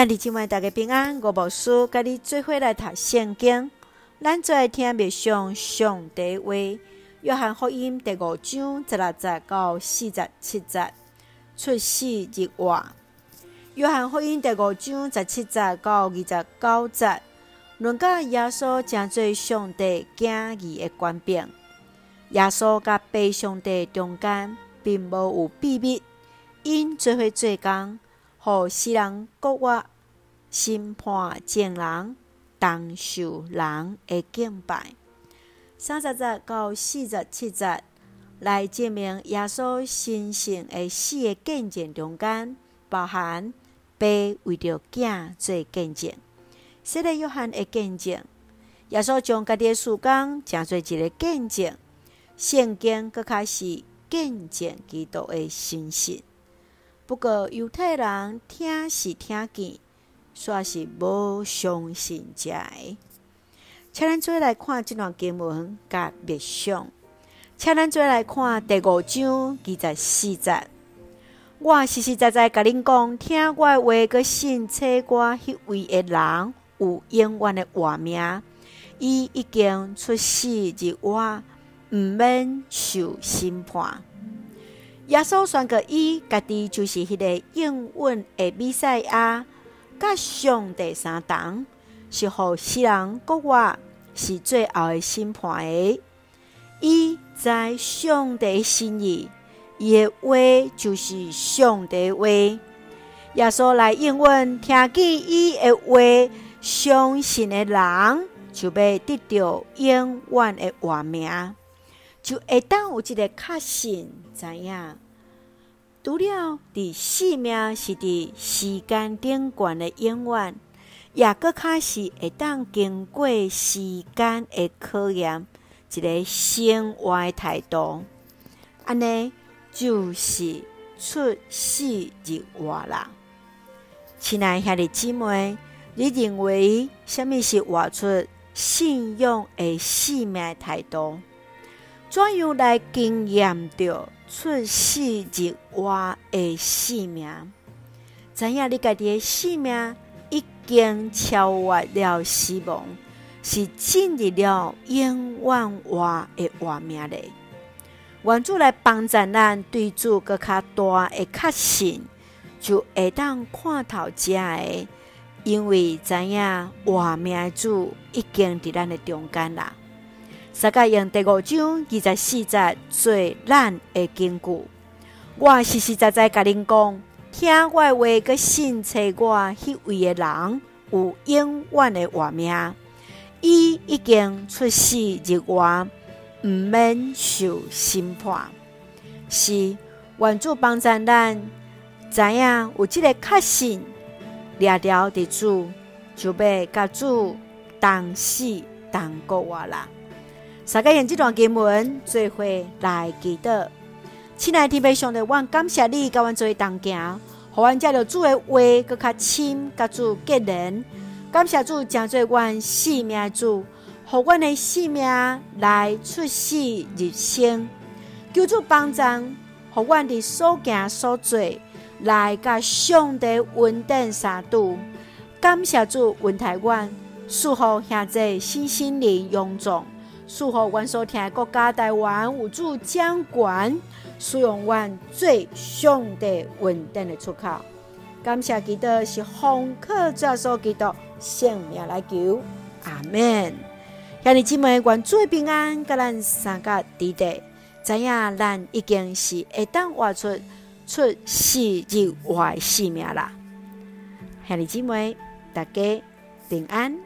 兄弟姊妹，大家平安。我无事，甲你做伙来读圣经。咱最爱听默上上帝话。约翰福音第五章十六节到四十七节，出世入活。约翰福音第五章十七节到二十九节，论到耶稣诚做上帝囝儿的权柄。耶稣甲爸上帝中间，并无有秘密，因做伙做工。互世人国外审判证人，当受人的敬拜。三十节到四十七节来证明耶稣神圣的死的见证中间，包含爸为着囝做见证，洗礼约翰的见证。耶稣将家己的事工诚做一个见证，圣经阁开始见证基督的神性。不过犹太人听是听见，煞是无相信遮的。请咱做来看这段经文甲密相。请咱做来看第五章二十四节。我实实在在甲恁讲，听我的话，阁信找我迄位的人有永远的活命。伊已经出世入我，毋免受审判。耶稣宣告伊家己就是迄个永远的比赛啊，甲上帝相同，是互世人国外是最后的审判的。伊知上帝心意，伊的话就是上帝话。耶稣来应允听见伊的话，相信的人就要得到永远的活命。就会当有一个确信，知影除了伫生命是伫时间顶悬的永远，也阁较是会当经过时间的考验，一个生活的态度，安尼就是出世入活啦。亲爱兄弟姊妹，你认为什么是活出信仰的生命态度？怎样来经验着出世入活的性命？知影你家己的性命已经超越了死亡，是进入了永远活的活命嘞。愿主来帮助咱，对主阁较大的确信，就会当看透遮个，因为知影活命主已经伫咱的中间啦。三甲用第五章二十四节做咱的根据。我实实在在甲恁讲，听我的话，阁信找我迄位的人有永远的活命。伊已经出世入活，毋免受审判。是愿主帮助咱，知影有即个确信，掠牢伫主，就要甲主同死同国活啦。大家用这段经文做伙来祈祷，亲爱的天父上帝，我感谢你，甲阮做伙同行，互阮借着主的话，阁较亲，甲主结连。感谢主，诚做阮性命主，互阮的性命来出世入生。求主帮助，互阮伫所行所做，来甲上帝稳定三度。感谢主，恩待阮，赐福兄弟身心灵勇壮。祝福阮所听的国家台湾有主掌权，使用阮最上帝稳定的出口。感谢基督是奉靠耶稣基督性命来求，阿门。兄弟姊妹，愿主平安，甲咱三个弟弟，知影咱已经是会当活出出死入活的生命啦。兄弟姊妹，大家平安。